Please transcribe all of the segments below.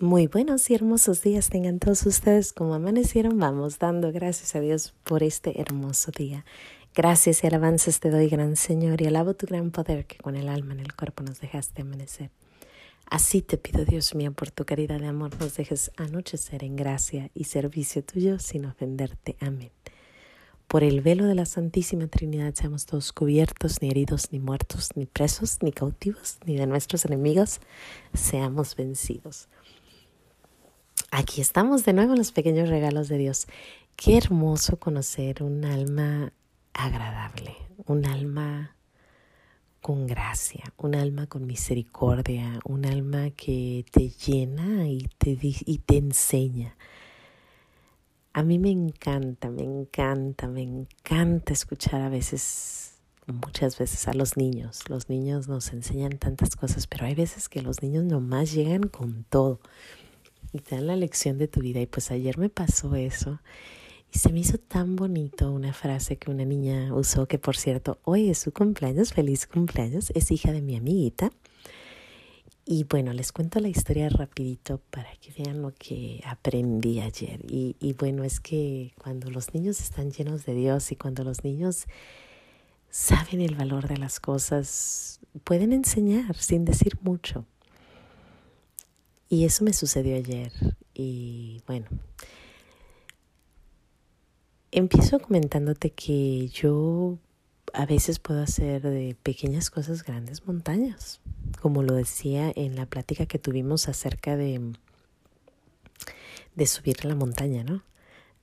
Muy buenos y hermosos días tengan todos ustedes como amanecieron. Vamos dando gracias a Dios por este hermoso día. Gracias y alabanzas te doy, gran Señor, y alabo tu gran poder que con el alma en el cuerpo nos dejaste amanecer. Así te pido, Dios mío, por tu caridad de amor, nos dejes anochecer en gracia y servicio tuyo sin ofenderte. Amén. Por el velo de la Santísima Trinidad seamos todos cubiertos, ni heridos, ni muertos, ni presos, ni cautivos, ni de nuestros enemigos, seamos vencidos. Aquí estamos de nuevo en los pequeños regalos de Dios. Qué hermoso conocer un alma agradable, un alma con gracia, un alma con misericordia, un alma que te llena y te, y te enseña. A mí me encanta, me encanta, me encanta escuchar a veces, muchas veces a los niños. Los niños nos enseñan tantas cosas, pero hay veces que los niños nomás llegan con todo y te dan la lección de tu vida. Y pues ayer me pasó eso y se me hizo tan bonito una frase que una niña usó, que por cierto, hoy es su cumpleaños, feliz cumpleaños, es hija de mi amiguita. Y bueno, les cuento la historia rapidito para que vean lo que aprendí ayer. Y, y bueno, es que cuando los niños están llenos de Dios y cuando los niños saben el valor de las cosas, pueden enseñar sin decir mucho. Y eso me sucedió ayer. Y bueno, empiezo comentándote que yo a veces puedo hacer de pequeñas cosas grandes montañas, como lo decía en la plática que tuvimos acerca de, de subir la montaña, ¿no?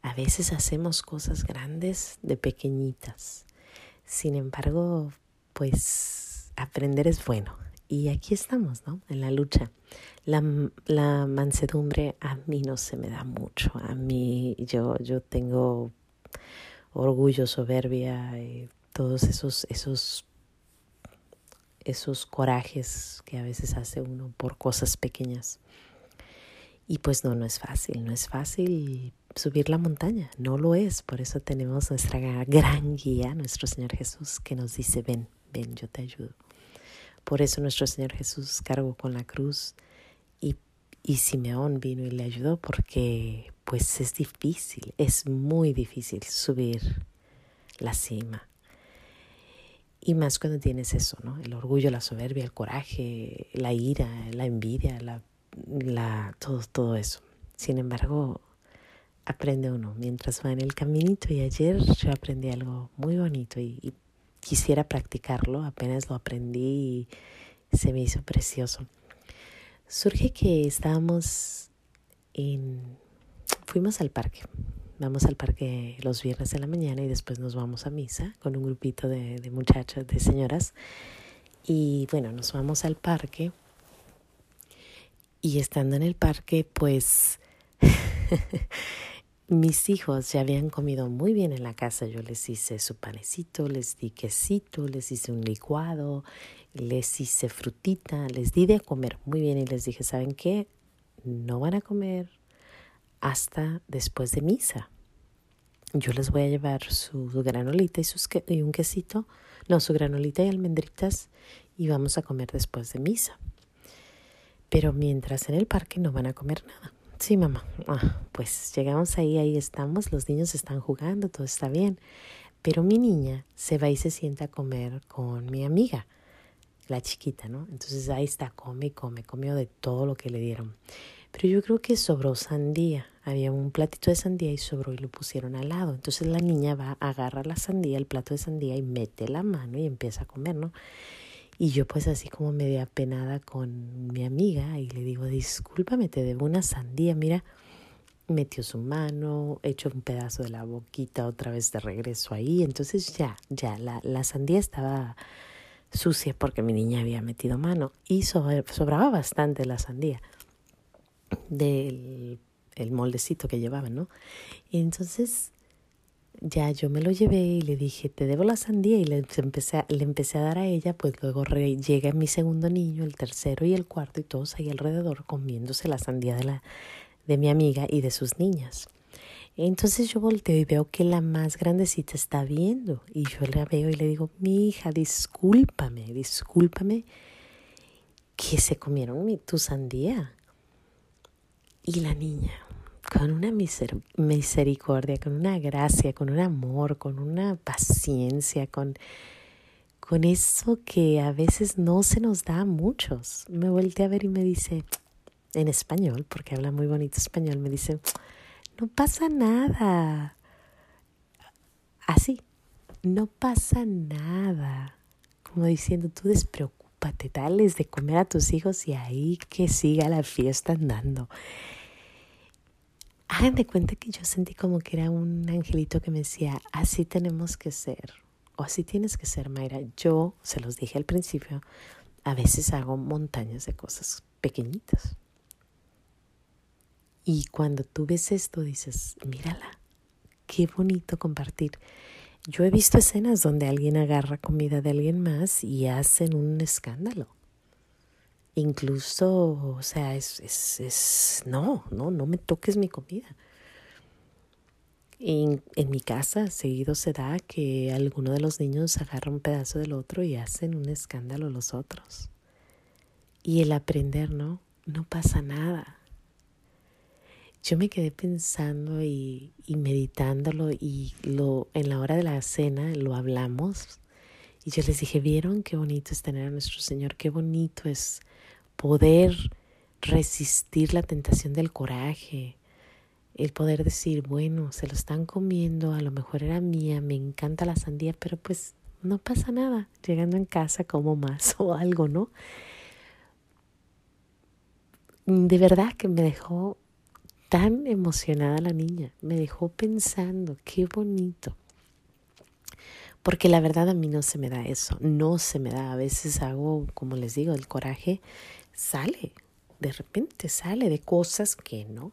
A veces hacemos cosas grandes de pequeñitas. Sin embargo, pues aprender es bueno. Y aquí estamos, ¿no? En la lucha. La, la mansedumbre a mí no se me da mucho. A mí yo, yo tengo orgullo, soberbia, y todos esos, esos, esos corajes que a veces hace uno por cosas pequeñas. Y pues no, no es fácil, no es fácil subir la montaña, no lo es. Por eso tenemos nuestra gran guía, nuestro Señor Jesús, que nos dice, ven, ven, yo te ayudo. Por eso nuestro Señor Jesús cargó con la cruz y, y Simeón vino y le ayudó porque pues es difícil, es muy difícil subir la cima. Y más cuando tienes eso, ¿no? El orgullo, la soberbia, el coraje, la ira, la envidia, la, la, todo, todo eso. Sin embargo, aprende uno mientras va en el caminito y ayer yo aprendí algo muy bonito y, y quisiera practicarlo, apenas lo aprendí y se me hizo precioso. Surge que estábamos en... Fuimos al parque. Vamos al parque los viernes de la mañana y después nos vamos a misa con un grupito de, de muchachas, de señoras. Y bueno, nos vamos al parque. Y estando en el parque, pues mis hijos ya habían comido muy bien en la casa. Yo les hice su panecito, les di quesito, les hice un licuado, les hice frutita, les di de comer muy bien y les dije, ¿saben qué? No van a comer hasta después de misa. Yo les voy a llevar su granolita y, sus y un quesito, no, su granolita y almendritas y vamos a comer después de misa. Pero mientras en el parque no van a comer nada. Sí, mamá. Ah, pues llegamos ahí, ahí estamos, los niños están jugando, todo está bien. Pero mi niña se va y se sienta a comer con mi amiga, la chiquita, ¿no? Entonces ahí está, come y come, comió de todo lo que le dieron. Pero yo creo que sobró sandía. Había un platito de sandía y sobró y lo pusieron al lado. Entonces la niña va, agarra la sandía, el plato de sandía y mete la mano y empieza a comer, ¿no? Y yo pues así como media apenada con mi amiga y le digo, discúlpame, te debo una sandía, mira, metió su mano, echó un pedazo de la boquita otra vez de regreso ahí, entonces ya, ya, la, la sandía estaba sucia porque mi niña había metido mano y sobraba bastante la sandía del el moldecito que llevaban, ¿no? Y entonces ya yo me lo llevé y le dije, te debo la sandía y le empecé, le empecé a dar a ella, pues luego llega mi segundo niño, el tercero y el cuarto y todos ahí alrededor comiéndose la sandía de, la, de mi amiga y de sus niñas. Entonces yo volteo y veo que la más grandecita está viendo y yo la veo y le digo, mi hija, discúlpame, discúlpame que se comieron mi, tu sandía. Y la niña, con una misericordia, con una gracia, con un amor, con una paciencia, con, con eso que a veces no se nos da a muchos. Me volteé a ver y me dice, en español, porque habla muy bonito español, me dice, no pasa nada. Así, no pasa nada. Como diciendo, tú despreocúpate, dales de comer a tus hijos y ahí que siga la fiesta andando. Hagan de cuenta que yo sentí como que era un angelito que me decía, así tenemos que ser, o así tienes que ser, Mayra. Yo, se los dije al principio, a veces hago montañas de cosas pequeñitas. Y cuando tú ves esto, dices, mírala, qué bonito compartir. Yo he visto escenas donde alguien agarra comida de alguien más y hacen un escándalo. Incluso, o sea, es, es, es no, no, no me toques mi comida. En, en mi casa seguido se da que alguno de los niños agarra un pedazo del otro y hacen un escándalo los otros. Y el aprender, ¿no? No pasa nada yo me quedé pensando y, y, meditándolo y lo, en la hora de la cena lo hablamos y yo les dije, ¿vieron qué bonito es tener a nuestro Señor? Qué bonito es poder resistir la tentación del coraje, el poder decir, bueno, se lo están comiendo, a lo mejor era mía, me encanta la sandía, pero pues no pasa nada, llegando en casa como más o algo, ¿no? De verdad que me dejó tan emocionada la niña, me dejó pensando, qué bonito. Porque la verdad a mí no se me da eso, no se me da. A veces hago, como les digo, el coraje sale, de repente sale de cosas que no.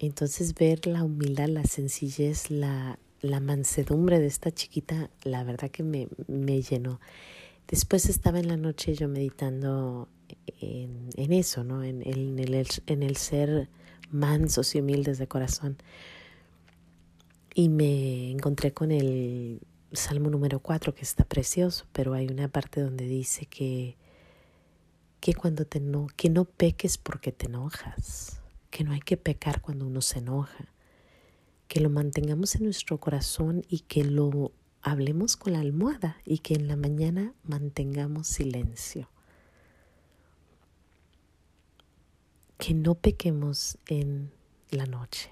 Entonces ver la humildad, la sencillez, la, la mansedumbre de esta chiquita, la verdad que me, me llenó. Después estaba en la noche yo meditando en, en eso, ¿no? En, en, el, en el ser mansos y humildes de corazón. Y me encontré con el Salmo número 4, que está precioso, pero hay una parte donde dice que, que cuando te no, que no peques porque te enojas, que no hay que pecar cuando uno se enoja, que lo mantengamos en nuestro corazón y que lo hablemos con la almohada y que en la mañana mantengamos silencio. que no pequemos en la noche.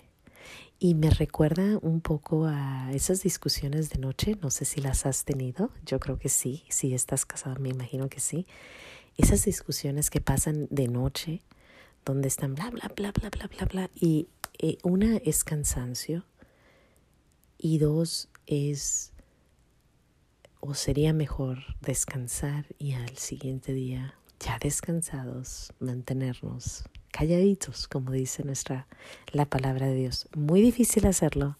Y me recuerda un poco a esas discusiones de noche, no sé si las has tenido, yo creo que sí, si estás casada me imagino que sí. Esas discusiones que pasan de noche, donde están bla, bla, bla, bla, bla, bla, bla, y eh, una es cansancio y dos es, o sería mejor descansar y al siguiente día, ya descansados, mantenernos calladitos, como dice nuestra la palabra de Dios. Muy difícil hacerlo,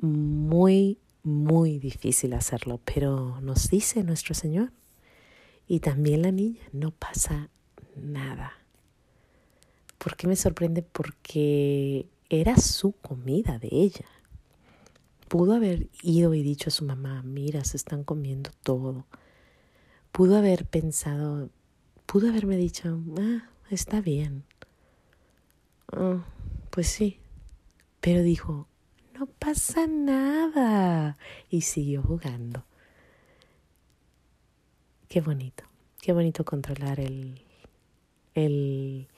muy, muy difícil hacerlo, pero nos dice nuestro Señor. Y también la niña, no pasa nada. ¿Por qué me sorprende? Porque era su comida de ella. Pudo haber ido y dicho a su mamá, mira, se están comiendo todo. Pudo haber pensado, pudo haberme dicho, ah, está bien. Oh, pues sí. Pero dijo, no pasa nada. Y siguió jugando. Qué bonito, qué bonito controlar el, el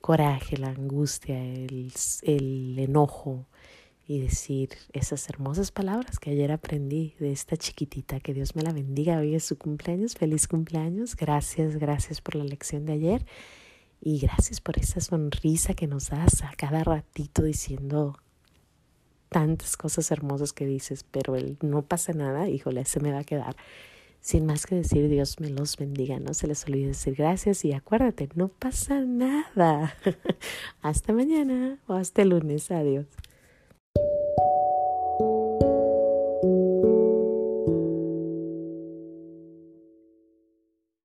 coraje, la angustia, el, el enojo y decir esas hermosas palabras que ayer aprendí de esta chiquitita. Que Dios me la bendiga. Hoy es su cumpleaños. Feliz cumpleaños. Gracias, gracias por la lección de ayer. Y gracias por esa sonrisa que nos das a cada ratito diciendo tantas cosas hermosas que dices, pero el no pasa nada, híjole, se me va a quedar. Sin más que decir, Dios me los bendiga, no se les olvide decir gracias y acuérdate, no pasa nada. hasta mañana o hasta el lunes, adiós.